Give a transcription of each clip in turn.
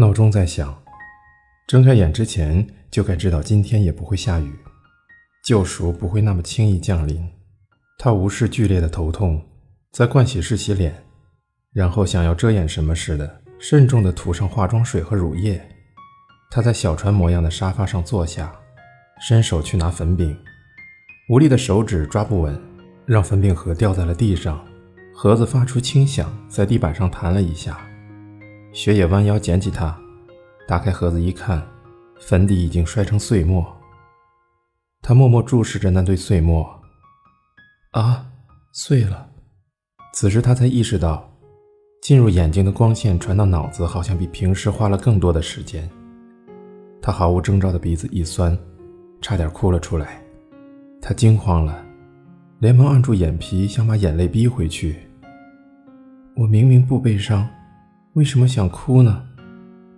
闹钟在响，睁开眼之前就该知道今天也不会下雨，救赎不会那么轻易降临。他无视剧烈的头痛，在盥洗室洗脸，然后想要遮掩什么似的，慎重地涂上化妆水和乳液。他在小船模样的沙发上坐下，伸手去拿粉饼，无力的手指抓不稳，让粉饼盒掉在了地上，盒子发出轻响，在地板上弹了一下。雪野弯腰捡起它，打开盒子一看，粉底已经摔成碎末。他默默注视着那堆碎末，啊，碎了。此时他才意识到，进入眼睛的光线传到脑子，好像比平时花了更多的时间。他毫无征兆的鼻子一酸，差点哭了出来。他惊慌了，连忙按住眼皮，想把眼泪逼回去。我明明不悲伤。为什么想哭呢？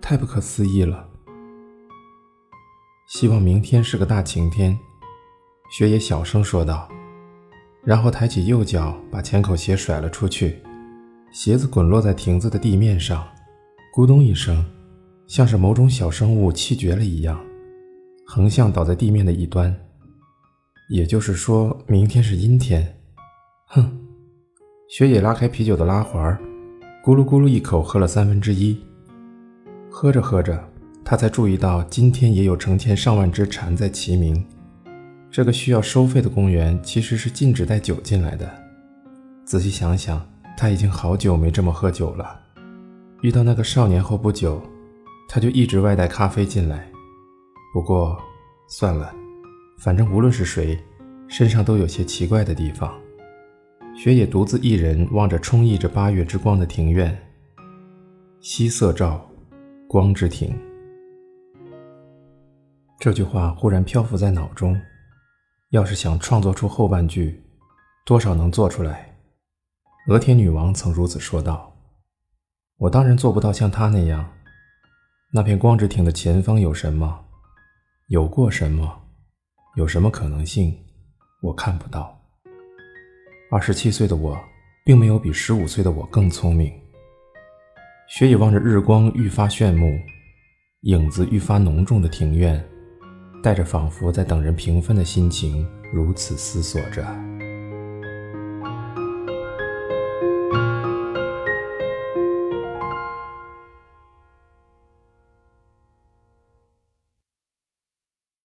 太不可思议了。希望明天是个大晴天，雪野小声说道，然后抬起右脚把前口鞋甩了出去，鞋子滚落在亭子的地面上，咕咚一声，像是某种小生物气绝了一样，横向倒在地面的一端。也就是说明天是阴天。哼！雪野拉开啤酒的拉环。咕噜咕噜一口喝了三分之一，喝着喝着，他才注意到今天也有成千上万只蝉在齐鸣。这个需要收费的公园其实是禁止带酒进来的。仔细想想，他已经好久没这么喝酒了。遇到那个少年后不久，他就一直外带咖啡进来。不过算了，反正无论是谁，身上都有些奇怪的地方。雪野独自一人望着充溢着八月之光的庭院。夕色照，光之庭。这句话忽然漂浮在脑中。要是想创作出后半句，多少能做出来。俄田女王曾如此说道。我当然做不到像她那样。那片光之庭的前方有什么？有过什么？有什么可能性？我看不到。二十七岁的我，并没有比十五岁的我更聪明。雪野望着日光愈发炫目、影子愈发浓重的庭院，带着仿佛在等人平分的心情，如此思索着。